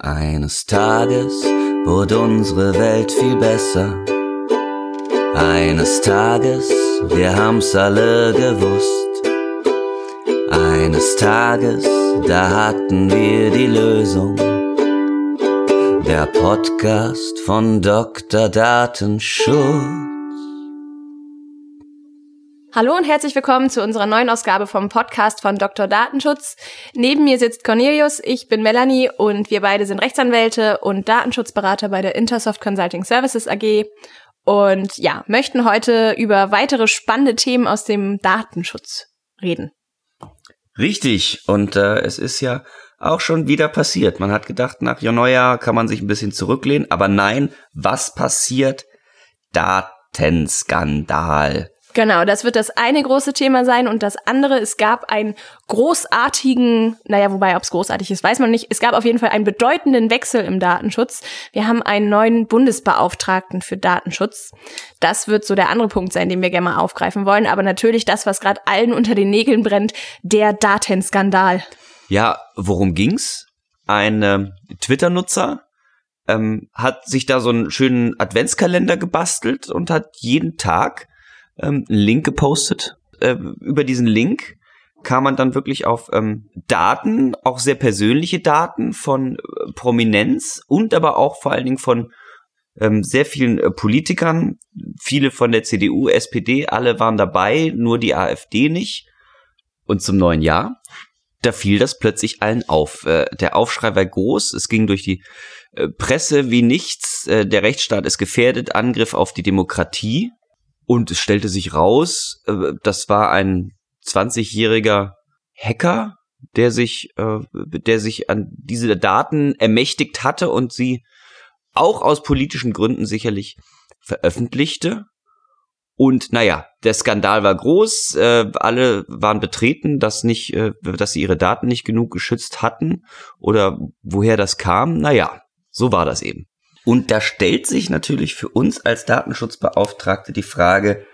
Eines Tages wurde unsere Welt viel besser. Eines Tages, wir haben's alle gewusst. Eines Tages, da hatten wir die Lösung. Der Podcast von Dr. Datenschutz. Hallo und herzlich willkommen zu unserer neuen Ausgabe vom Podcast von Dr. Datenschutz. Neben mir sitzt Cornelius, ich bin Melanie und wir beide sind Rechtsanwälte und Datenschutzberater bei der Intersoft Consulting Services AG und ja, möchten heute über weitere spannende Themen aus dem Datenschutz reden. Richtig, und äh, es ist ja auch schon wieder passiert. Man hat gedacht, nach Neujahr kann man sich ein bisschen zurücklehnen, aber nein, was passiert? Datenskandal. Genau, das wird das eine große Thema sein und das andere, es gab einen großartigen, naja, wobei, ob es großartig ist, weiß man nicht. Es gab auf jeden Fall einen bedeutenden Wechsel im Datenschutz. Wir haben einen neuen Bundesbeauftragten für Datenschutz. Das wird so der andere Punkt sein, den wir gerne mal aufgreifen wollen. Aber natürlich das, was gerade allen unter den Nägeln brennt, der Datenskandal. Ja, worum ging's? Ein äh, Twitter-Nutzer ähm, hat sich da so einen schönen Adventskalender gebastelt und hat jeden Tag ähm, Link gepostet. Äh, über diesen Link kam man dann wirklich auf ähm, Daten, auch sehr persönliche Daten von äh, Prominenz und aber auch vor allen Dingen von ähm, sehr vielen äh, Politikern, viele von der CDU, SPD, alle waren dabei, nur die AfD nicht. Und zum neuen Jahr, da fiel das plötzlich allen auf. Äh, der Aufschrei war groß, es ging durch die äh, Presse wie nichts, der Rechtsstaat ist gefährdet, Angriff auf die Demokratie. Und es stellte sich raus, äh, das war ein 20-jähriger Hacker, der sich, äh, der sich an diese Daten ermächtigt hatte und sie auch aus politischen Gründen sicherlich veröffentlichte. Und naja, der Skandal war groß, äh, alle waren betreten, dass nicht, äh, dass sie ihre Daten nicht genug geschützt hatten oder woher das kam. Naja, so war das eben. Und da stellt sich natürlich für uns als Datenschutzbeauftragte die Frage,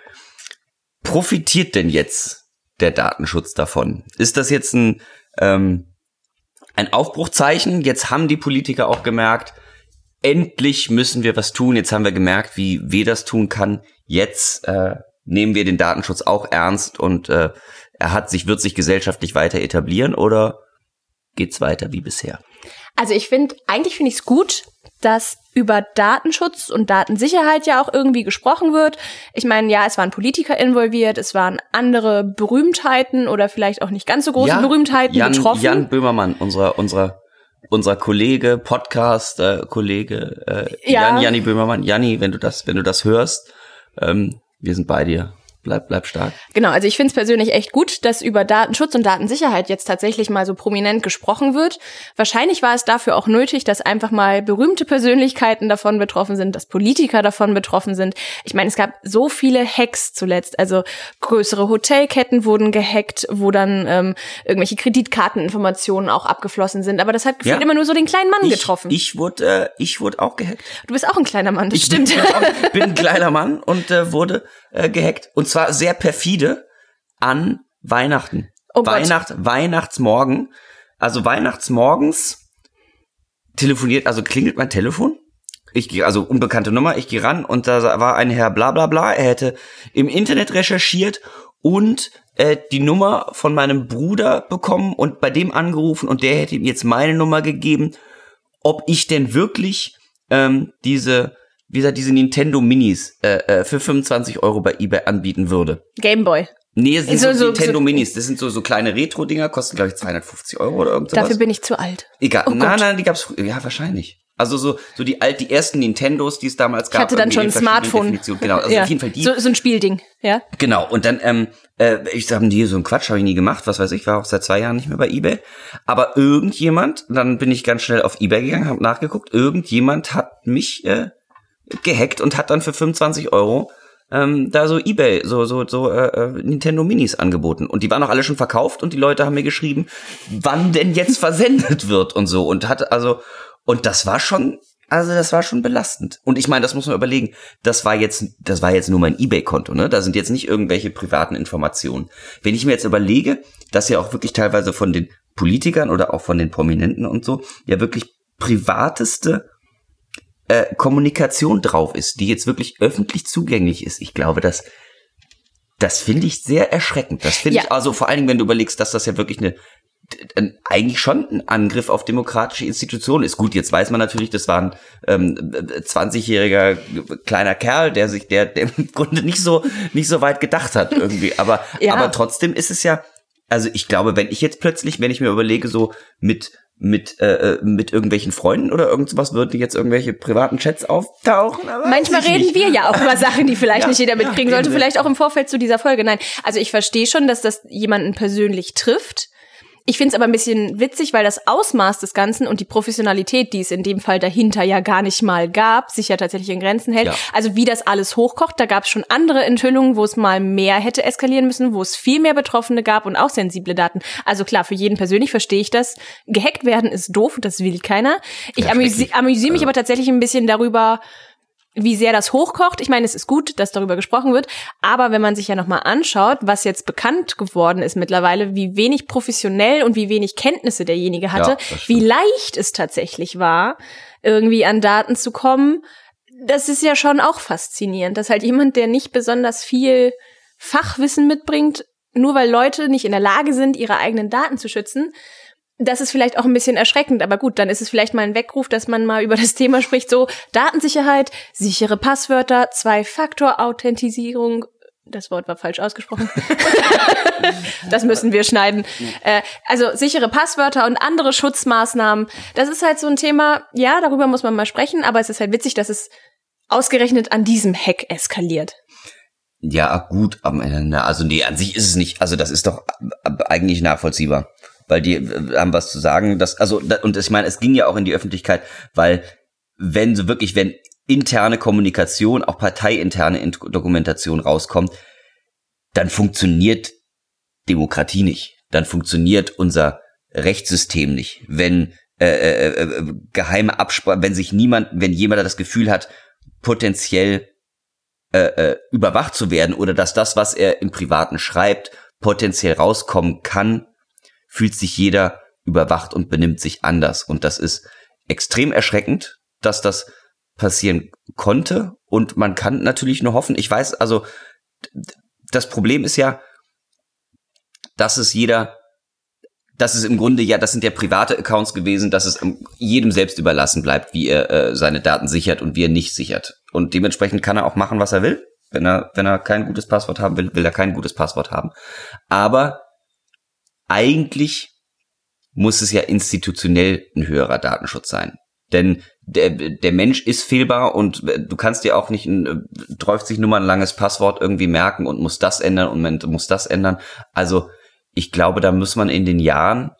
profitiert denn jetzt der Datenschutz davon? Ist das jetzt ein, ähm, ein Aufbruchzeichen? Jetzt haben die Politiker auch gemerkt, endlich müssen wir was tun. Jetzt haben wir gemerkt, wie weh das tun kann. Jetzt äh, nehmen wir den Datenschutz auch ernst und äh, er hat sich, wird sich gesellschaftlich weiter etablieren oder geht's weiter wie bisher? Also ich finde, eigentlich finde ich es gut, dass über Datenschutz und Datensicherheit ja auch irgendwie gesprochen wird. Ich meine, ja, es waren Politiker involviert, es waren andere Berühmtheiten oder vielleicht auch nicht ganz so große ja, Berühmtheiten Jan, betroffen. Jan Böhmermann, unser, unser, unser Kollege, Podcast-Kollege, äh, ja. Jan, Janni Böhmermann. Janni, wenn du das, wenn du das hörst, ähm, wir sind bei dir. Bleib, bleib stark. Genau, also ich finde es persönlich echt gut, dass über Datenschutz und Datensicherheit jetzt tatsächlich mal so prominent gesprochen wird. Wahrscheinlich war es dafür auch nötig, dass einfach mal berühmte Persönlichkeiten davon betroffen sind, dass Politiker davon betroffen sind. Ich meine, es gab so viele Hacks zuletzt. Also größere Hotelketten wurden gehackt, wo dann ähm, irgendwelche Kreditkarteninformationen auch abgeflossen sind. Aber das hat gefühlt ja. immer nur so den kleinen Mann ich, getroffen. Ich wurde, äh, ich wurde auch gehackt. Du bist auch ein kleiner Mann, das ich stimmt. Bin, bin, auch, bin ein kleiner Mann und äh, wurde äh, gehackt. Und zwar sehr perfide an Weihnachten. Oh Weihnacht, Gott. Weihnachtsmorgen. Also Weihnachtsmorgens telefoniert, also klingelt mein Telefon. Ich gehe, also unbekannte Nummer, ich gehe ran und da war ein Herr bla bla bla. Er hätte im Internet recherchiert und äh, die Nummer von meinem Bruder bekommen und bei dem angerufen und der hätte ihm jetzt meine Nummer gegeben, ob ich denn wirklich ähm, diese wie gesagt, diese Nintendo Minis äh, äh, für 25 Euro bei eBay anbieten würde. Gameboy. Nee, es sind so, so Nintendo so, Minis. Das sind so, so kleine Retro-Dinger, kosten, glaube ich, 250 Euro oder irgendwas. Dafür bin ich zu alt. Egal. Oh nein, nein, die gab's, ja, wahrscheinlich. Also so, so die alt, die ersten Nintendos, die es damals gab. Ich hatte dann schon ein Smartphone. Genau, also ja. auf jeden Fall die. So, so ein Spielding, ja. Genau. Und dann, ähm, äh, ich sag die so ein Quatsch habe ich nie gemacht, was weiß ich, war auch seit zwei Jahren nicht mehr bei eBay. Aber irgendjemand, dann bin ich ganz schnell auf eBay gegangen, habe nachgeguckt, irgendjemand hat mich äh, gehackt und hat dann für 25 Euro ähm, da so eBay, so, so, so äh, äh, Nintendo Minis angeboten. Und die waren auch alle schon verkauft und die Leute haben mir geschrieben, wann denn jetzt versendet wird und so. Und hat also, und das war schon, also das war schon belastend. Und ich meine, das muss man überlegen, das war jetzt, das war jetzt nur mein eBay-Konto, ne? Da sind jetzt nicht irgendwelche privaten Informationen. Wenn ich mir jetzt überlege, dass ja auch wirklich teilweise von den Politikern oder auch von den Prominenten und so, ja wirklich privateste äh, Kommunikation drauf ist, die jetzt wirklich öffentlich zugänglich ist. Ich glaube, dass das finde ich sehr erschreckend. Das finde ja. ich also vor allen Dingen, wenn du überlegst, dass das ja wirklich eine eigentlich schon ein Angriff auf demokratische Institutionen ist. Gut, jetzt weiß man natürlich, das war ein ähm, 20-jähriger kleiner Kerl, der sich, der, der im Grunde nicht so nicht so weit gedacht hat irgendwie. Aber ja. aber trotzdem ist es ja, also ich glaube, wenn ich jetzt plötzlich, wenn ich mir überlege, so mit mit äh, äh, mit irgendwelchen Freunden oder irgendwas würden jetzt irgendwelche privaten Chats auftauchen. Manchmal reden nicht. wir ja auch über Sachen, die vielleicht ja, nicht jeder mitkriegen ja, sollte, vielleicht auch im Vorfeld zu dieser Folge. Nein, also ich verstehe schon, dass das jemanden persönlich trifft. Ich finde es aber ein bisschen witzig, weil das Ausmaß des Ganzen und die Professionalität, die es in dem Fall dahinter ja gar nicht mal gab, sich ja tatsächlich in Grenzen hält. Ja. Also wie das alles hochkocht, da gab es schon andere Enthüllungen, wo es mal mehr hätte eskalieren müssen, wo es viel mehr Betroffene gab und auch sensible Daten. Also klar, für jeden persönlich verstehe ich das. Gehackt werden ist doof, das will keiner. Ich ja, amüsi amüsiere mich also. aber tatsächlich ein bisschen darüber, wie sehr das hochkocht. Ich meine, es ist gut, dass darüber gesprochen wird, aber wenn man sich ja nochmal anschaut, was jetzt bekannt geworden ist mittlerweile, wie wenig professionell und wie wenig Kenntnisse derjenige hatte, ja, wie leicht es tatsächlich war, irgendwie an Daten zu kommen, das ist ja schon auch faszinierend, dass halt jemand, der nicht besonders viel Fachwissen mitbringt, nur weil Leute nicht in der Lage sind, ihre eigenen Daten zu schützen, das ist vielleicht auch ein bisschen erschreckend, aber gut, dann ist es vielleicht mal ein Weckruf, dass man mal über das Thema spricht, so Datensicherheit, sichere Passwörter, Zwei-Faktor-Authentisierung. Das Wort war falsch ausgesprochen. das müssen wir schneiden. Äh, also sichere Passwörter und andere Schutzmaßnahmen. Das ist halt so ein Thema, ja, darüber muss man mal sprechen, aber es ist halt witzig, dass es ausgerechnet an diesem Hack eskaliert. Ja, gut, also nee, an sich ist es nicht, also das ist doch eigentlich nachvollziehbar weil die äh, haben was zu sagen. Das, also, und ich meine, es ging ja auch in die Öffentlichkeit, weil wenn so wirklich, wenn interne Kommunikation, auch parteiinterne Dokumentation rauskommt, dann funktioniert Demokratie nicht. Dann funktioniert unser Rechtssystem nicht. Wenn äh, äh, äh, geheime Absprachen, wenn sich niemand, wenn jemand das Gefühl hat, potenziell äh, äh, überwacht zu werden oder dass das, was er im Privaten schreibt, potenziell rauskommen kann, fühlt sich jeder überwacht und benimmt sich anders. Und das ist extrem erschreckend, dass das passieren konnte. Und man kann natürlich nur hoffen, ich weiß, also das Problem ist ja, dass es jeder, dass es im Grunde ja, das sind ja private Accounts gewesen, dass es jedem selbst überlassen bleibt, wie er äh, seine Daten sichert und wie er nicht sichert. Und dementsprechend kann er auch machen, was er will. Wenn er, wenn er kein gutes Passwort haben will, will er kein gutes Passwort haben. Aber eigentlich muss es ja institutionell ein höherer Datenschutz sein. Denn der, der Mensch ist fehlbar und du kannst dir auch nicht ein 30 Nummern langes Passwort irgendwie merken und muss das ändern und muss das ändern. Also ich glaube, da muss man in den Jahren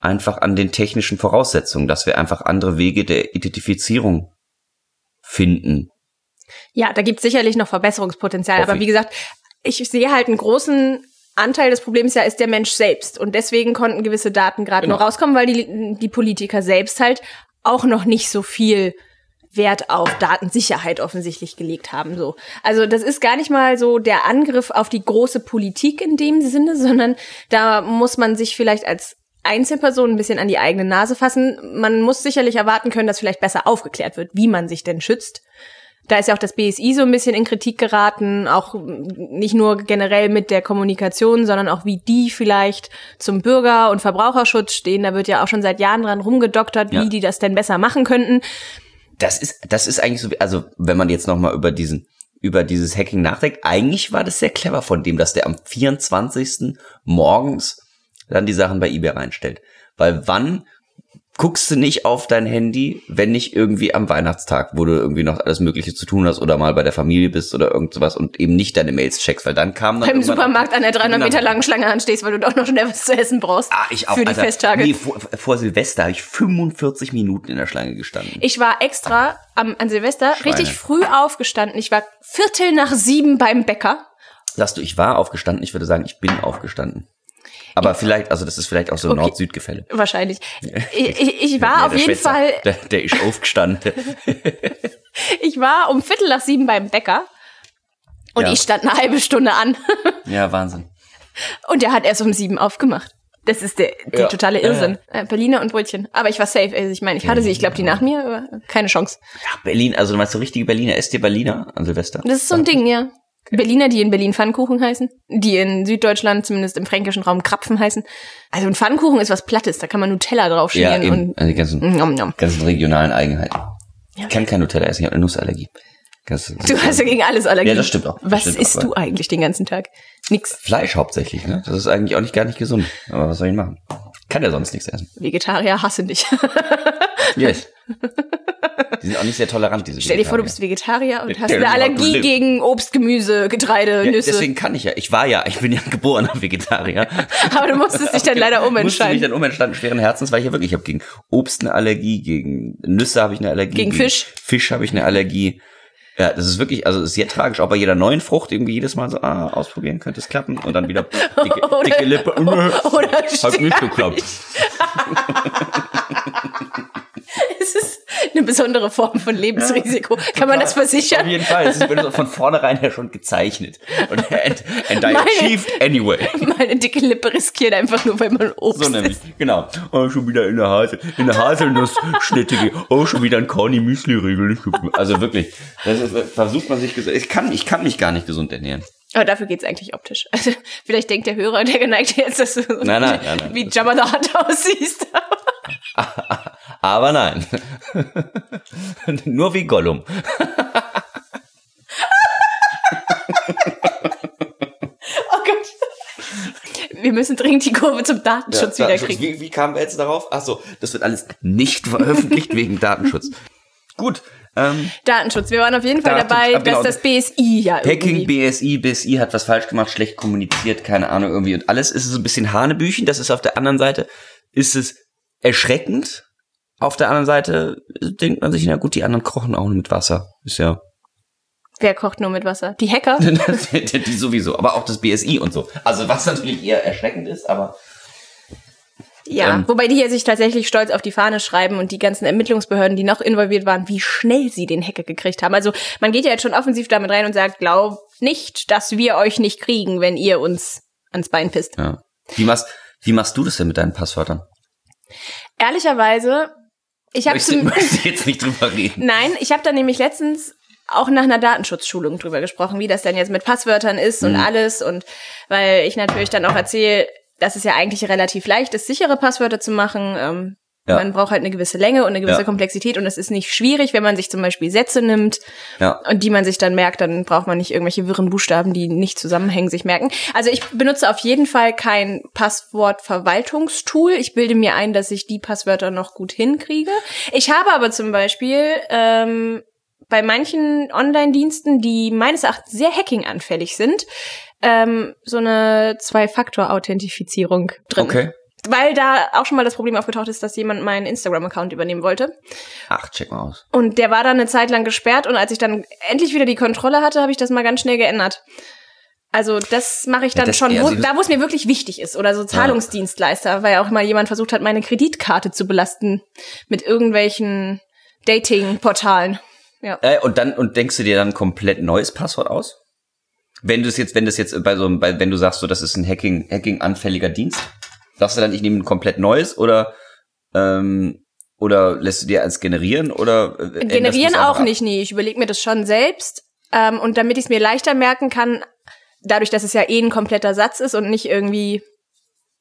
einfach an den technischen Voraussetzungen, dass wir einfach andere Wege der Identifizierung finden. Ja, da gibt es sicherlich noch Verbesserungspotenzial. Hoffe aber wie gesagt, ich sehe halt einen großen Anteil des Problems ja ist der Mensch selbst. Und deswegen konnten gewisse Daten gerade genau. nur rauskommen, weil die, die Politiker selbst halt auch noch nicht so viel Wert auf Datensicherheit offensichtlich gelegt haben. So. Also das ist gar nicht mal so der Angriff auf die große Politik in dem Sinne, sondern da muss man sich vielleicht als Einzelperson ein bisschen an die eigene Nase fassen. Man muss sicherlich erwarten können, dass vielleicht besser aufgeklärt wird, wie man sich denn schützt. Da ist ja auch das BSI so ein bisschen in Kritik geraten, auch nicht nur generell mit der Kommunikation, sondern auch wie die vielleicht zum Bürger- und Verbraucherschutz stehen. Da wird ja auch schon seit Jahren dran rumgedoktert, wie ja. die das denn besser machen könnten. Das ist, das ist eigentlich so, also wenn man jetzt nochmal über diesen, über dieses Hacking nachdenkt, eigentlich war das sehr clever von dem, dass der am 24. morgens dann die Sachen bei eBay reinstellt. Weil wann guckst du nicht auf dein Handy, wenn nicht irgendwie am Weihnachtstag, wo du irgendwie noch alles Mögliche zu tun hast oder mal bei der Familie bist oder irgend sowas und eben nicht deine Mails checkst, weil dann kam dann beim Supermarkt an der 300 Meter langen Schlange anstehst, weil du doch noch schnell was zu essen brauchst. Ah, ich auch. Für die Alter, Festtage. Nee, vor, vor Silvester habe ich 45 Minuten in der Schlange gestanden. Ich war extra am, an Silvester Schweine. richtig früh aufgestanden. Ich war Viertel nach sieben beim Bäcker. Sagst du, ich war aufgestanden? Ich würde sagen, ich bin aufgestanden. Aber vielleicht, also das ist vielleicht auch so ein okay. Nord-Süd-Gefälle. Wahrscheinlich. Ich, ich, ich war ja, auf jeden Schweizer, Fall. Der, der ist aufgestanden. ich war um Viertel nach sieben beim Bäcker und ja. ich stand eine halbe Stunde an. ja, Wahnsinn. Und der hat erst um sieben aufgemacht. Das ist der, der Ja. totale Irrsinn. Äh, Berliner und Brötchen. Aber ich war safe. Also ich meine, ich hatte sie, ich glaube, die nach mir, aber keine Chance. Ja, Berlin, also du meinst so richtige Berliner. Esst ihr Berliner an Silvester? Das ist so ein Ding, ja. Berliner, die in Berlin Pfannkuchen heißen, die in Süddeutschland, zumindest im fränkischen Raum, Krapfen heißen. Also ein Pfannkuchen ist was Plattes, da kann man Nutella Ja, draufschmieren eben. und Also die ganzen, nom, nom. ganzen regionalen Eigenheiten. Ja. Ich kann kein Nutella essen, ich habe eine Nussallergie. Das, Du hast ja gegen alles Allergie. Ja, das stimmt auch. Das Was stimmt isst auch, du eigentlich den ganzen Tag? Nix. Fleisch hauptsächlich, ne? Das ist eigentlich auch nicht gar nicht gesund. Aber was soll ich machen? Kann ja sonst nichts essen. Vegetarier hasse dich. Yes. Die sind auch nicht sehr tolerant, diese Stell dir vor, du bist Vegetarier. Und hast eine du Allergie gegen Obst, Gemüse, Getreide, Ja, Nüsse. deswegen kann ich ja. Ich war ja, ich bin ja geborener Vegetarier. Aber du musstest dich dann leider Musste mich umentscheiden. dann umentscheiden, schweren Herzens, weil ich ja wirklich, ich habe gegen Obst eine Allergie, gegen Nüsse habe ich eine Allergie. Gegen Fisch? Fisch habe ich eine Allergie. Ja, das ist wirklich, also ist sehr tragisch, auch bei jeder neuen Frucht irgendwie jedes Mal so, ah, ausprobieren, könnte es klappen und dann wieder dicke, Oder- dicke Lippe, Oder hat nicht geklappt. Es ist eine besondere Form von Lebensrisiko. Kann man das versichern? Auf jeden Fall, es ist von vornherein ja schon gezeichnet. Und and, and I Meine- achieved anyway. Meine dicke Lippe riskiert einfach nur, weil man Obst So nämlich, isst. genau. Oh, schon wieder in der Hase, in der Haselnussschnitte. ge- Oh, schon wieder ein Corny Müsli Riegel. Also wirklich, das ist, versucht man sich gesund. Ich kann, ich kann mich gar nicht gesund ernähren. Aber dafür geht's eigentlich optisch. Also, vielleicht denkt der Hörer, der geneigt jetzt, dass du so Nein, nein, nein, wie Jabba the Hutt aussiehst. Aber nein. Nur wie Gollum. Oh Gott. Wir müssen dringend die Kurve zum Datenschutz Ja, wieder kriegen. Wie, wie kamen wir jetzt darauf? Ach so, das wird alles nicht veröffentlicht wegen Datenschutz. Gut, ähm, Datenschutz. Wir waren auf jeden Fall dabei, ah, genau. dass das BSI ja Hacking, irgendwie... BSI, BSI hat was falsch gemacht, schlecht kommuniziert, keine Ahnung irgendwie und alles ist so ein bisschen Hanebüchen. Das ist auf der anderen Seite, ist es erschreckend. Auf der anderen Seite denkt man sich, na gut, die anderen kochen auch nur mit Wasser. Ist ja, Wer kocht nur mit Wasser? Die Hacker? die sowieso, aber auch das BSI und so. Also was natürlich eher erschreckend ist, aber Ja, Ähm. wobei die hier sich tatsächlich stolz auf die Fahne schreiben und die ganzen Ermittlungsbehörden, die noch involviert waren, wie schnell sie den Hacker gekriegt haben. Also man geht ja jetzt schon offensiv damit rein und sagt, glaubt nicht, dass wir euch nicht kriegen, wenn ihr uns ans Bein pisst. ja. Wie machst, wie machst du das denn mit deinen Passwörtern? Ehrlicherweise, ich habe Möchte, möchte jetzt nicht drüber reden. Nein, ich habe da nämlich letztens auch nach einer Datenschutzschulung drüber gesprochen, wie das denn jetzt mit Passwörtern ist und alles und weil ich natürlich dann auch erzähle, dass es ja eigentlich relativ leicht ist, sichere Passwörter zu machen. Ähm, Ja. Man braucht halt eine gewisse Länge und eine gewisse Ja. Komplexität und es ist nicht schwierig, wenn man sich zum Beispiel Sätze nimmt Ja. und die man sich dann merkt, dann braucht man nicht irgendwelche wirren Buchstaben, die nicht zusammenhängen, sich merken. Also ich benutze auf jeden Fall kein Passwortverwaltungstool. Ich bilde mir ein, dass ich die Passwörter noch gut hinkriege. Ich habe aber zum Beispiel ähm, bei manchen Online-Diensten, die meines Erachtens sehr hacking-anfällig sind, ähm, so eine Zwei-Faktor-Authentifizierung drin. Okay. Weil da auch schon mal das Problem aufgetaucht ist, dass jemand meinen Instagram-Account übernehmen wollte. Ach, check mal aus. Und der war dann eine Zeit lang gesperrt und als ich dann endlich wieder die Kontrolle hatte, habe ich das mal ganz schnell geändert. Also das mache ich Ja, dann das- schon, ja, wo, da wo es mir wirklich wichtig ist. Oder so Zahlungsdienstleister, weil auch mal jemand versucht hat, meine Kreditkarte zu belasten mit irgendwelchen Dating-Portalen. Ja. Äh, und dann und denkst du dir dann komplett neues Passwort aus? Wenn du es jetzt, wenn das jetzt bei so einem, bei, wenn du sagst, so das ist ein Hacking, Hacking anfälliger Dienst, sagst du dann, ich nehme ein komplett neues oder ähm, oder lässt du dir eins generieren oder äh, Generieren auch ab? nicht, nee. Ich überlege mir das schon selbst. Ähm, und damit ich es mir leichter merken kann, dadurch, dass es ja eh ein kompletter Satz ist und nicht irgendwie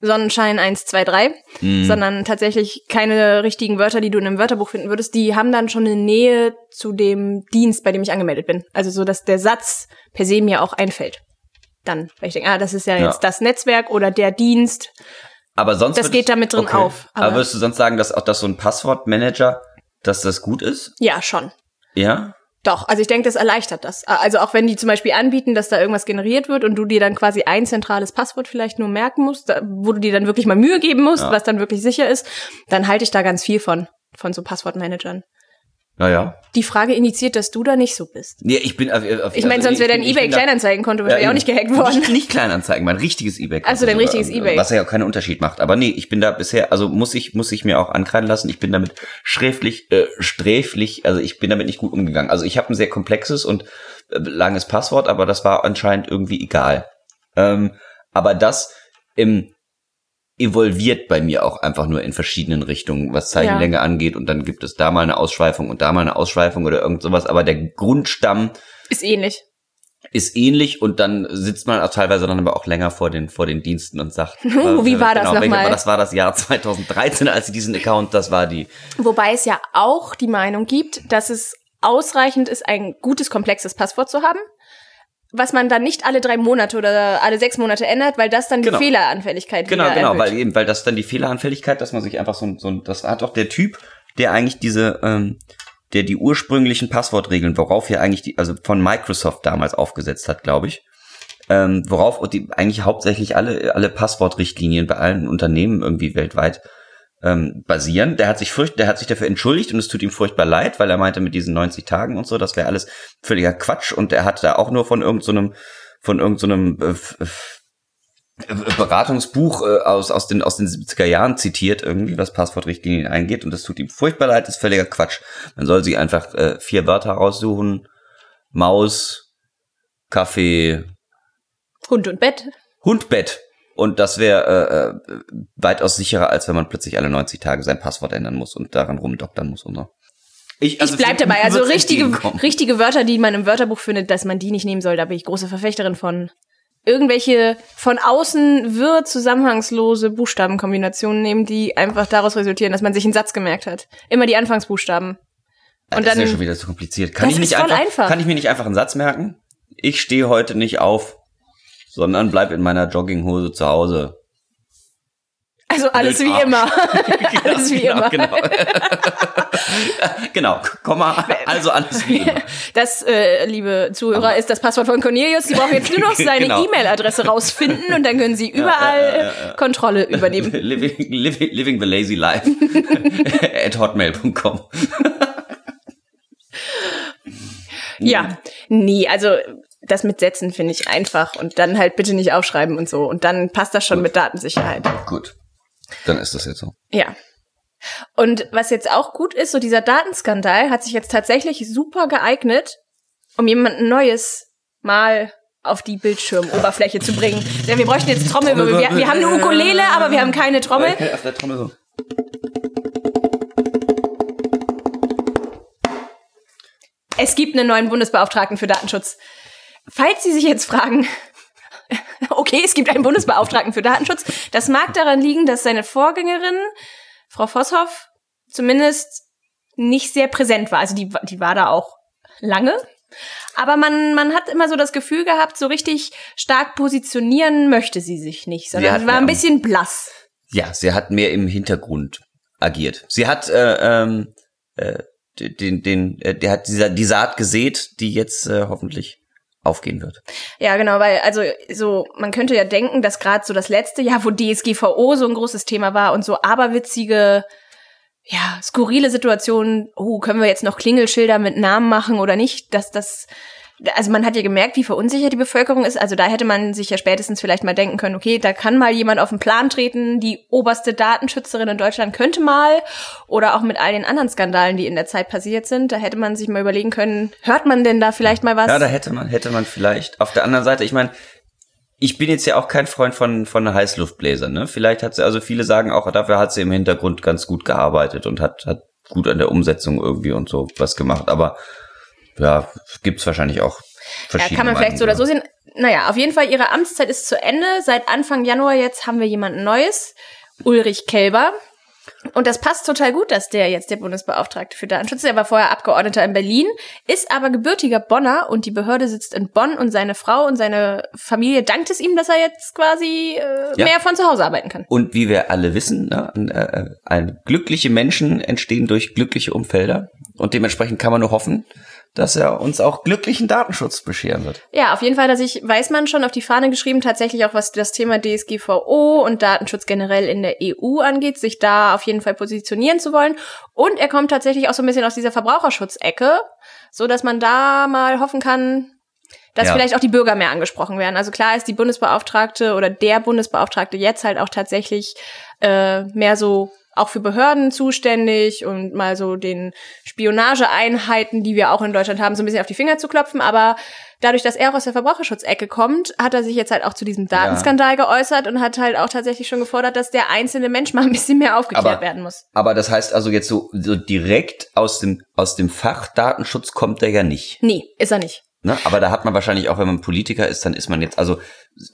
Sonnenschein 1, 2, 3, Mhm. sondern tatsächlich keine richtigen Wörter, die du in einem Wörterbuch finden würdest, die haben dann schon eine Nähe zu dem Dienst, bei dem ich angemeldet bin. Also so, dass der Satz per se mir auch einfällt. Dann, weil ich denke, ah, das ist ja, Ja. jetzt das Netzwerk oder der Dienst. Aber sonst Das geht da mit drin auf, Aber, aber- würdest du sonst sagen, dass auch das so ein Passwortmanager, dass das gut ist? Ja, schon. Ja. Doch, also ich denke, das erleichtert das. Also auch wenn die zum Beispiel anbieten, dass da irgendwas generiert wird und du dir dann quasi ein zentrales Passwort vielleicht nur merken musst, wo du dir dann wirklich mal Mühe geben musst, Ja. was dann wirklich sicher ist, dann halte ich da ganz viel von, von so Passwortmanagern. Naja. Die Frage initiiert, dass du da nicht so bist. Nee, ich bin auf, auf Ich meine, also sonst wäre dein eBay-Kleinanzeigenkonto wahrscheinlich auch eben. nicht gehackt worden. Nicht, nicht Kleinanzeigen, mein richtiges eBay. Ach so, dein richtiges eBay. Was ja auch keinen Unterschied macht. Aber nee, ich bin da bisher, also muss ich, muss ich mir auch ankreiden lassen. Ich bin damit schräflich, äh, sträflich, also ich bin damit nicht gut umgegangen. Also ich habe ein sehr komplexes und äh, langes Passwort, aber das war anscheinend irgendwie egal. Ähm, aber das im, evolviert bei mir auch einfach nur in verschiedenen Richtungen, was Zeichenlänge ja. angeht. Und dann gibt es da mal eine Ausschweifung und da mal eine Ausschweifung oder irgend sowas. Aber der Grundstamm ist ähnlich. Ist ähnlich und dann sitzt man auch teilweise dann aber auch länger vor den, vor den Diensten und sagt, uh, wie war genau, das nochmal? Das war das Jahr 2013, als sie diesen Account, das war die. Wobei es ja auch die Meinung gibt, dass es ausreichend ist, ein gutes, komplexes Passwort zu haben was man dann nicht alle drei Monate oder alle sechs Monate ändert, weil das dann die genau. Fehleranfälligkeit genau genau erhöht. weil eben weil das dann die Fehleranfälligkeit, dass man sich einfach so so das hat auch der Typ, der eigentlich diese ähm, der die ursprünglichen Passwortregeln, worauf ja eigentlich die also von Microsoft damals aufgesetzt hat, glaube ich, ähm, worauf die eigentlich hauptsächlich alle alle Passwortrichtlinien bei allen Unternehmen irgendwie weltweit ähm, basieren. Der hat sich furcht, der hat sich dafür entschuldigt und es tut ihm furchtbar leid, weil er meinte mit diesen 90 Tagen und so, das wäre alles völliger Quatsch und er hat da auch nur von irgendeinem so von irgendeinem so äh, äh, Beratungsbuch äh, aus aus den aus den 70er Jahren zitiert irgendwie, was Passwortrichtlinien eingeht und das tut ihm furchtbar leid, ist völliger Quatsch. Man soll sich einfach äh, vier Wörter raussuchen: Maus, Kaffee, Hund und Bett. Hund, Bett. Und das wäre äh, äh, weitaus sicherer, als wenn man plötzlich alle 90 Tage sein Passwort ändern muss und daran rumdoktern muss und so. Ich, also ich bleib dabei. Also richtige, richtige Wörter, die man im Wörterbuch findet, dass man die nicht nehmen soll, da bin ich große Verfechterin von. Irgendwelche von außen wirr zusammenhangslose Buchstabenkombinationen nehmen, die einfach daraus resultieren, dass man sich einen Satz gemerkt hat. Immer die Anfangsbuchstaben. Ja, und das dann, ist ja schon wieder zu kompliziert. Kann ich nicht einfach, einfach, kann ich mir nicht einfach einen Satz merken? Ich stehe heute nicht auf sondern bleib in meiner Jogginghose zu Hause. Also alles wie immer. alles wie genau, immer. Genau. genau, Komma, also alles wie immer. Das, äh, liebe Zuhörer, ist das Passwort von Cornelius. Sie brauchen jetzt nur noch seine genau. E-Mail-Adresse rausfinden und dann können Sie überall ja, ja, ja, Kontrolle übernehmen. Living, living, living the lazy life at hotmail.com. ja, nee, also das mit Sätzen finde ich einfach und dann halt bitte nicht aufschreiben und so. Und dann passt das schon Gut. mit Datensicherheit. Gut. Dann ist das jetzt so. Ja. Und was jetzt auch gut ist, so dieser Datenskandal hat sich jetzt tatsächlich super geeignet, um jemanden Neues mal auf die Bildschirmoberfläche zu bringen. Ja, wir bräuchten jetzt Trommelwirbel. Wir, wir haben eine Ukulele, aber wir haben keine Trommel. Auf der Trommel so. Es gibt einen neuen Bundesbeauftragten für Datenschutz. Falls Sie sich jetzt fragen, okay, es gibt einen Bundesbeauftragten für Datenschutz, das mag daran liegen, dass seine Vorgängerin, Frau Vosshoff, zumindest nicht sehr präsent war. Also die, die war da auch lange. Aber man, man hat immer so das Gefühl gehabt, so richtig stark positionieren möchte sie sich nicht, sondern sie, war ein bisschen blass. Ja, sie hat mehr im Hintergrund agiert. Sie hat äh, ähm, äh, den, den, äh, der hat dieser die Saat gesät, die jetzt äh, hoffentlich aufgehen wird. Ja, genau, weil also so man könnte ja denken, dass gerade so das letzte Jahr, wo DSGVO so ein großes Thema war und so aberwitzige ja, skurrile Situationen, oh, können wir jetzt noch Klingelschilder mit Namen machen oder nicht, dass das also man hat ja gemerkt, wie verunsichert die Bevölkerung ist. Also da hätte man sich ja spätestens vielleicht mal denken können, okay, da kann mal jemand auf den Plan treten, die oberste Datenschützerin in Deutschland könnte mal, oder auch mit all den anderen Skandalen, die in der Zeit passiert sind, da hätte man sich mal überlegen können, hört man denn da vielleicht mal was? Ja, da hätte man, hätte man vielleicht. Auf der anderen Seite, ich meine, ich bin jetzt ja auch kein Freund von, von Heißluftbläsern, ne? Vielleicht hat sie, also viele sagen auch, dafür hat sie im Hintergrund ganz gut gearbeitet und hat, hat gut an der Umsetzung irgendwie und so was gemacht, aber ja, gibt's wahrscheinlich auch verschiedene. Ja, kann man vielleicht so oder so sehen. Naja, auf jeden Fall, ihre Amtszeit ist zu Ende. Seit Anfang Januar jetzt haben wir jemanden Neues. Ulrich Kelber. Und das passt total gut, dass der jetzt der Bundesbeauftragte für Datenschutz ist. Er war vorher Abgeordneter in Berlin, ist aber gebürtiger Bonner und die Behörde sitzt in Bonn und seine Frau und seine Familie dankt es ihm, dass er jetzt quasi äh, ja. mehr von zu Hause arbeiten kann. Und wie wir alle wissen, ne, äh, äh, glückliche Menschen entstehen durch glückliche Umfelder und dementsprechend kann man nur hoffen, dass er uns auch glücklichen Datenschutz bescheren wird. Ja, auf jeden Fall, dass ich, weiß man schon, auf die Fahne geschrieben, tatsächlich auch was das Thema DSGVO und Datenschutz generell in der EU angeht, sich da auf jeden Fall positionieren zu wollen. Und er kommt tatsächlich auch so ein bisschen aus dieser Verbraucherschutzecke, so dass man da mal hoffen kann, dass ja. vielleicht auch die Bürger mehr angesprochen werden. Also klar ist die Bundesbeauftragte oder der Bundesbeauftragte jetzt halt auch tatsächlich äh, mehr so auch für Behörden zuständig und mal so den Spionageeinheiten, die wir auch in Deutschland haben, so ein bisschen auf die Finger zu klopfen. Aber dadurch, dass er auch aus der Verbraucherschutzecke kommt, hat er sich jetzt halt auch zu diesem Datenskandal ja. geäußert und hat halt auch tatsächlich schon gefordert, dass der einzelne Mensch mal ein bisschen mehr aufgeklärt aber, werden muss. Aber das heißt also jetzt so, so direkt aus dem, aus dem Fach Datenschutz kommt er ja nicht. Nee, ist er nicht. Ne? Aber da hat man wahrscheinlich auch, wenn man Politiker ist, dann ist man jetzt, also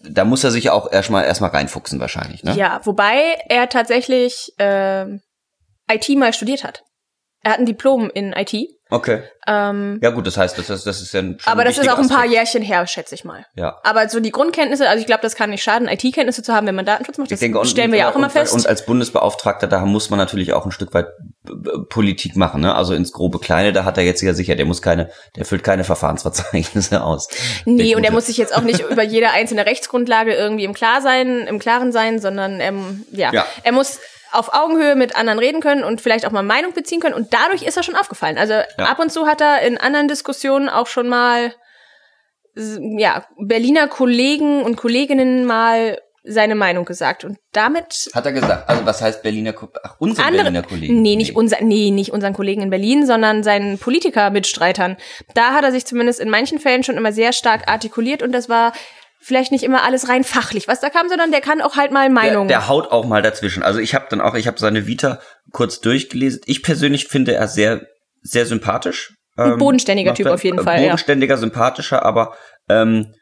da muss er sich auch erstmal erstmal reinfuchsen wahrscheinlich. Ne? Ja, wobei er tatsächlich äh, IT mal studiert hat. Er hat ein Diplom in IT Okay. Ähm, ja gut, das heißt, das, ist, das ist ja ein Aber das ist auch ein paar Aspekt. Jährchen her, schätze ich mal. Ja. Aber so die Grundkenntnisse, also ich glaube, das kann nicht schaden, IT-Kenntnisse zu haben, wenn man Datenschutz macht. Das denke, und, stellen wir ja auch immer fest. Und als Bundesbeauftragter, da muss man natürlich auch ein Stück weit Politik machen, ne? Also ins grobe Kleine, da hat er jetzt ja sicher, der muss keine, der füllt keine Verfahrensverzeichnisse aus. Nee, und er muss sich jetzt auch nicht über jede einzelne Rechtsgrundlage irgendwie im Klar sein, im Klaren sein, sondern ähm, ja. ja. er muss auf Augenhöhe mit anderen reden können und vielleicht auch mal Meinung beziehen können. Und dadurch ist er schon aufgefallen. Also ja. ab und zu hat er in anderen Diskussionen auch schon mal ja, Berliner Kollegen und Kolleginnen mal seine Meinung gesagt und damit hat er gesagt also was heißt Berliner ach unsere andere, Berliner Kollegen nee nicht nee. unser nee nicht unseren Kollegen in Berlin sondern seinen Politiker Mitstreitern da hat er sich zumindest in manchen Fällen schon immer sehr stark artikuliert und das war vielleicht nicht immer alles rein fachlich, was da kam, sondern der kann auch halt mal Meinungen. Der, der haut auch mal dazwischen. Also ich habe dann auch, ich habe seine Vita kurz durchgelesen. Ich persönlich finde er sehr, sehr sympathisch. Ein ähm, bodenständiger Typ auf jeden Fall. Bodenständiger, ja. sympathischer, aber ähm,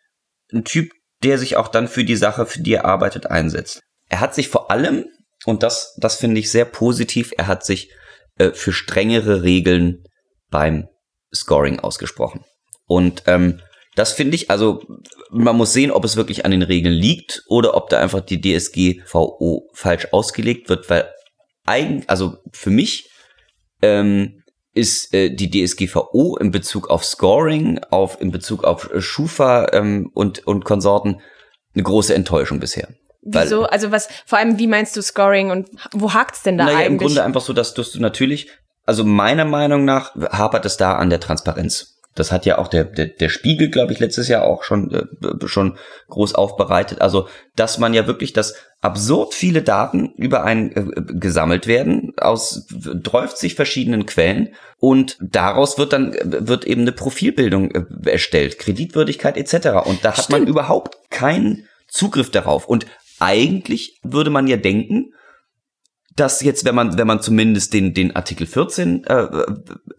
ein Typ, der sich auch dann für die Sache, für die er arbeitet, einsetzt. Er hat sich vor allem, und das, das finde ich sehr positiv, er hat sich äh, für strengere Regeln beim Scoring ausgesprochen. Und ähm, das finde ich, also man muss sehen, ob es wirklich an den Regeln liegt oder ob da einfach die DSGVO falsch ausgelegt wird, weil eigen, also für mich ähm, ist äh, die DSGVO in Bezug auf Scoring, auf in Bezug auf äh, Schufa ähm, und und Konsorten eine große Enttäuschung bisher. Wieso? Weil, also was, vor allem, wie meinst du Scoring und wo hakt's denn da naja, eigentlich? Im Grunde einfach so, dass du natürlich, also meiner Meinung nach hapert es da an der Transparenz. Das hat ja auch der, der, der Spiegel, glaube ich, letztes Jahr auch schon, äh, schon groß aufbereitet. Also, dass man ja wirklich, dass absurd viele Daten über einen äh, gesammelt werden aus 30 verschiedenen Quellen und daraus wird dann wird eben eine Profilbildung äh, erstellt, Kreditwürdigkeit etc. Und da hat Stimmt. man überhaupt keinen Zugriff darauf. Und eigentlich würde man ja denken, dass jetzt, wenn man, wenn man zumindest den, den Artikel 14 äh,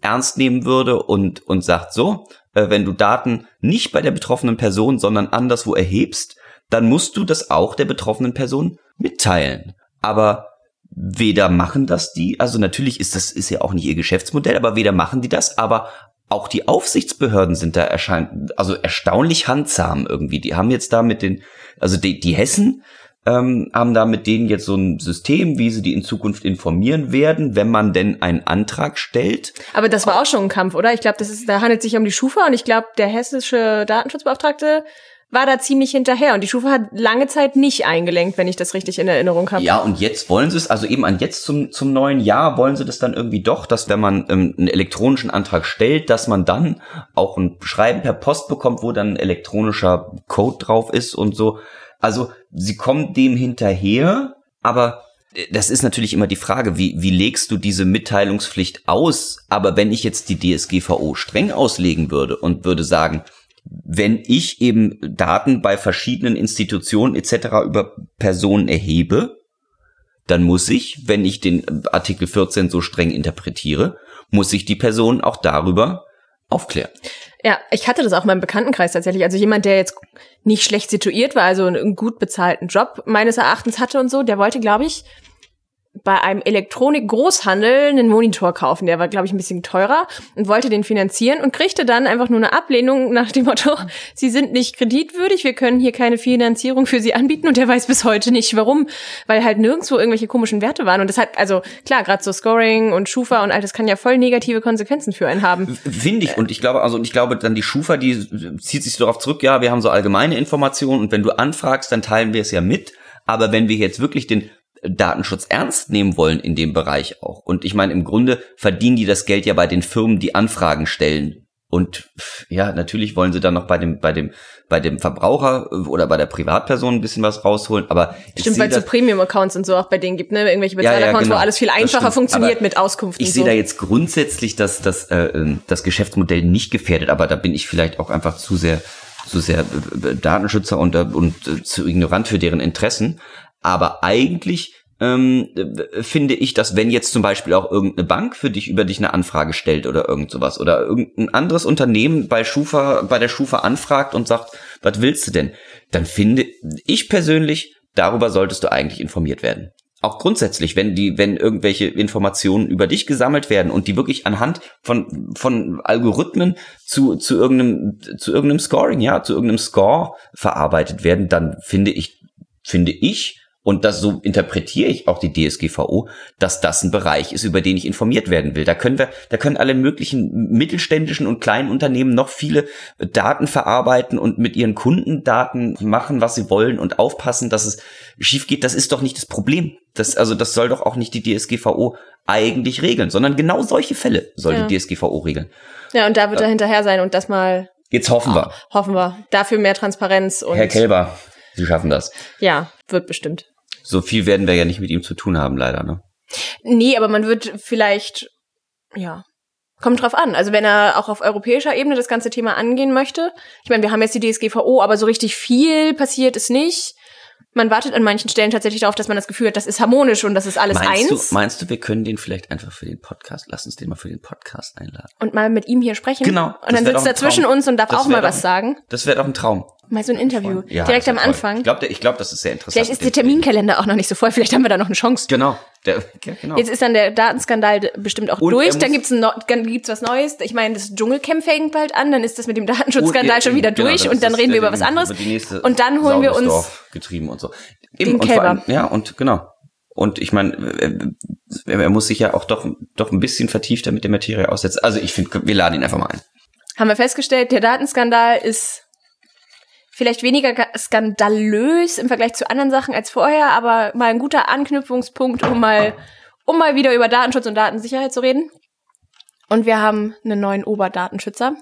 ernst nehmen würde und, und sagt so, äh, wenn du Daten nicht bei der betroffenen Person, sondern anderswo erhebst, dann musst du das auch der betroffenen Person mitteilen. Aber weder machen das die, also natürlich ist das, ist ja auch nicht ihr Geschäftsmodell, aber weder machen die das, aber auch die Aufsichtsbehörden sind da erscheint, also erstaunlich handsam irgendwie. Die haben jetzt da mit den, also die, die Hessen, ähm, haben da mit denen jetzt so ein System, wie sie die in Zukunft informieren werden, wenn man denn einen Antrag stellt. Aber das war auch schon ein Kampf, oder? Ich glaube, das ist, da handelt es sich um die Schufa und ich glaube, der hessische Datenschutzbeauftragte war da ziemlich hinterher und die Schufa hat lange Zeit nicht eingelenkt, wenn ich das richtig in Erinnerung habe. Ja, und jetzt wollen sie es, also eben an jetzt zum, zum neuen Jahr wollen sie das dann irgendwie doch, dass wenn man ähm, einen elektronischen Antrag stellt, dass man dann auch ein Schreiben per Post bekommt, wo dann ein elektronischer Code drauf ist und so. Also sie kommen dem hinterher, aber äh, das ist natürlich immer die Frage, wie, wie legst du diese Mitteilungspflicht aus? Aber wenn ich jetzt die DSGVO streng auslegen würde und würde sagen, wenn ich eben Daten bei verschiedenen Institutionen etc. über Personen erhebe, dann muss ich, wenn ich den Artikel 14 so streng interpretiere, muss ich die Person auch darüber aufklären. Ja, ich hatte das auch in meinem Bekanntenkreis tatsächlich. Also jemand, der jetzt nicht schlecht situiert war, also einen gut bezahlten Job meines Erachtens hatte und so, der wollte, glaube ich, bei einem Elektronik-Großhandel einen Monitor kaufen. Der war, glaube ich, ein bisschen teurer und wollte den finanzieren und kriegte dann einfach nur eine Ablehnung nach dem Motto, Sie sind nicht kreditwürdig, wir können hier keine Finanzierung für Sie anbieten und der weiß bis heute nicht warum, weil halt nirgendwo irgendwelche komischen Werte waren. Und das hat, also klar, gerade so Scoring und Schufa und all das kann ja voll negative Konsequenzen für einen haben. Finde ich. Und ich glaube, also und ich glaube dann die Schufa, die zieht sich darauf zurück, ja, wir haben so allgemeine Informationen und wenn du anfragst, dann teilen wir es ja mit. Aber wenn wir jetzt wirklich den Datenschutz ernst nehmen wollen in dem Bereich auch. Und ich meine, im Grunde verdienen die das Geld ja bei den Firmen, die Anfragen stellen Und ja, natürlich wollen sie dann noch bei dem, bei dem, bei dem Verbraucher äh, oder bei der Privatperson ein bisschen was rausholen. Aber stimmt, weil es so Premium-Accounts und so auch bei denen gibt, ne? Irgendwelche Bezahl-Accounts, ja, ja, genau. wo alles viel einfacher funktioniert aber mit Auskunft. Ich so. sehe da jetzt grundsätzlich, dass das, äh, ähm, das Geschäftsmodell nicht gefährdet, aber da bin ich vielleicht auch einfach zu sehr, zu sehr äh, Datenschützer und, und äh, zu ignorant für deren Interessen. Aber eigentlich ähm, finde ich, dass wenn jetzt zum Beispiel auch irgendeine Bank für dich über dich eine Anfrage stellt oder irgend sowas oder irgendein anderes Unternehmen bei Schufa, bei der Schufa anfragt und sagt, was willst du denn? Dann finde ich persönlich, darüber solltest du eigentlich informiert werden. Auch grundsätzlich, wenn die, wenn irgendwelche Informationen über dich gesammelt werden und die wirklich anhand von, von Algorithmen zu, zu irgendeinem, zu irgendeinem Scoring, ja, zu irgendeinem Score verarbeitet werden, dann finde ich, finde ich, und das so interpretiere ich auch die DSGVO, dass das ein Bereich ist, über den ich informiert werden will. Da können wir, da können alle möglichen mittelständischen und kleinen Unternehmen noch viele Daten verarbeiten und mit ihren Kundendaten machen, was sie wollen und aufpassen, dass es schief geht. Das ist doch nicht das Problem. Das, also, das soll doch auch nicht die DSGVO eigentlich regeln, sondern genau solche Fälle soll ja. die DSGVO regeln. Ja, und da wird er hinterher sein und das mal. Jetzt hoffen wir. Hoffen wir. Dafür mehr Transparenz und. Herr Kelber, Sie schaffen das. Ja, wird bestimmt so viel werden wir ja nicht mit ihm zu tun haben, leider, ne? Nee, aber man wird vielleicht, ja, kommt drauf an. Also wenn er auch auf europäischer Ebene das ganze Thema angehen möchte. Ich meine, wir haben jetzt die DSGVO, aber so richtig viel passiert ist nicht man wartet an manchen Stellen tatsächlich darauf, dass man das Gefühl hat, das ist harmonisch und das ist alles meinst eins. Du, meinst du, wir können den vielleicht einfach für den Podcast, lass uns den mal für den Podcast einladen. Und mal mit ihm hier sprechen. Genau. Und dann sitzt er zwischen uns und darf das auch mal was sagen. Das wäre doch ein Traum. Mal so ein Interview. Ja, Direkt am Anfang. Ich glaube, ich glaub, das ist sehr interessant. Vielleicht ist der Terminkalender auch noch nicht so voll. Vielleicht haben wir da noch eine Chance. Genau. Der, ja, genau. Jetzt ist dann der Datenskandal bestimmt auch und durch. Dann gibt's, no, gibt's was Neues. Ich meine, das Dschungelcamp fängt bald an. Dann ist das mit dem Datenschutzskandal und, schon wieder genau, durch. Und dann reden wir über was anderes. Und dann holen wir uns... getrieben und so. Eben, und allem, ja, und genau. Und ich meine, er muss sich ja auch doch, doch ein bisschen vertiefter mit der Materie aussetzen. Also ich finde, wir laden ihn einfach mal ein. Haben wir festgestellt, der Datenskandal ist vielleicht weniger skandalös im Vergleich zu anderen Sachen als vorher, aber mal ein guter Anknüpfungspunkt, um mal, um mal wieder über Datenschutz und Datensicherheit zu reden. Und wir haben einen neuen Oberdatenschützer.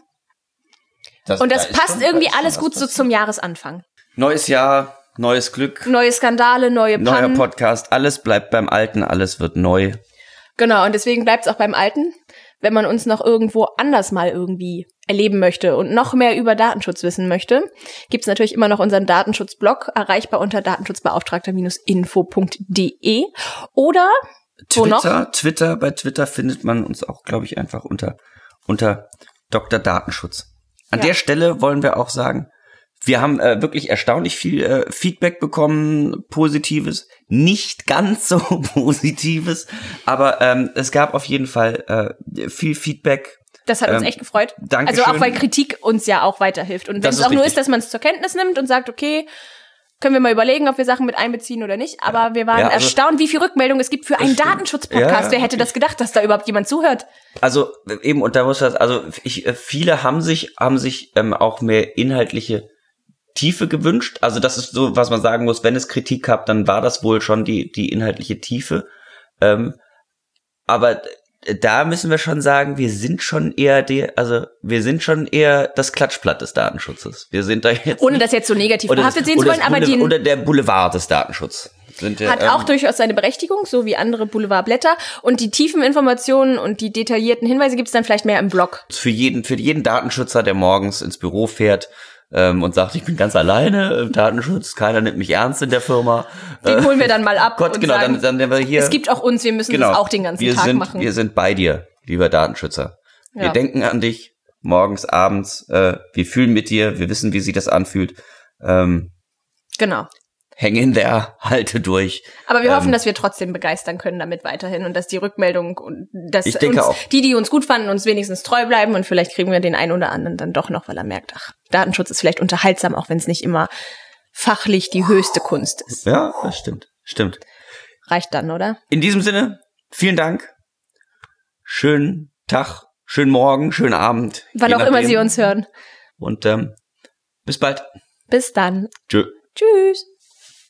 Das, und das da passt irgendwie alles gut so zum Jahresanfang. Neues Jahr, neues Glück. Neue Skandale, neue Pannen. Neuer Podcast, alles bleibt beim Alten, alles wird neu. Genau, und deswegen bleibt es auch beim Alten. Wenn man uns noch irgendwo anders mal irgendwie erleben möchte und noch mehr über Datenschutz wissen möchte, gibt es natürlich immer noch unseren Datenschutzblog, erreichbar unter datenschutzbeauftragter-info.de oder Twitter, Twitter, bei Twitter findet man uns auch, glaube ich, einfach unter, unter Dr. Datenschutz. An ja. der Stelle wollen wir auch sagen, wir haben äh, wirklich erstaunlich viel äh, Feedback bekommen, positives, nicht ganz so positives, aber ähm, es gab auf jeden Fall äh, viel Feedback. Das hat uns ähm, echt gefreut. Danke also auch weil Kritik uns ja auch weiterhilft und wenn es auch richtig. nur ist, dass man es zur Kenntnis nimmt und sagt, okay, können wir mal überlegen, ob wir Sachen mit einbeziehen oder nicht. Aber wir waren ja, also, erstaunt, wie viel Rückmeldung es gibt für einen Datenschutz-Podcast. Ja, Wer hätte das gedacht, dass da überhaupt jemand zuhört? Also eben, und da muss das, also ich, äh, viele haben sich, haben sich ähm, auch mehr inhaltliche Tiefe gewünscht. Also das ist so, was man sagen muss, wenn es Kritik gab, dann war das wohl schon die, die inhaltliche Tiefe. Ähm, aber da müssen wir schon sagen, wir sind schon eher die, also wir sind schon eher das Klatschblatt des Datenschutzes. Wir sind da jetzt. Ohne das jetzt so negativ behaftet sehen zu wollen, aber die. Oder der Boulevard des Datenschutzes. Ja, hat auch ähm, durchaus seine Berechtigung, so wie andere Boulevardblätter. Und die tiefen Informationen und die detaillierten Hinweise gibt's dann vielleicht mehr im Blog. Für jeden, für jeden Datenschützer, der morgens ins Büro fährt, ähm, und sagt, ich bin ganz alleine im Datenschutz, keiner nimmt mich ernst in der Firma. Den holen wir dann mal ab. Gott, genau, sagen, dann, dann wir hier. Es gibt auch uns, wir müssen genau, das auch den ganzen Tag sind, machen. Wir sind bei dir, lieber Datenschützer. Ja. Wir denken an dich, morgens, abends, äh, wir fühlen mit dir, wir wissen, wie sich das anfühlt. Ähm, genau häng in der, halte durch. Aber wir ähm, hoffen, dass wir trotzdem begeistern können damit weiterhin und dass die Rückmeldung und dass uns, auch. die, die uns gut fanden, uns wenigstens treu bleiben und vielleicht kriegen wir den einen oder anderen dann doch noch, weil er merkt, ach, Datenschutz ist vielleicht unterhaltsam, auch wenn es nicht immer fachlich die höchste Kunst ist. Ja, das stimmt. Stimmt. Reicht dann, oder? In diesem Sinne, vielen Dank. Schönen Tag, schönen Morgen, schönen Abend. Wann auch immer Sie uns hören. Und ähm, bis bald. Bis dann. Tschö. Tschüss.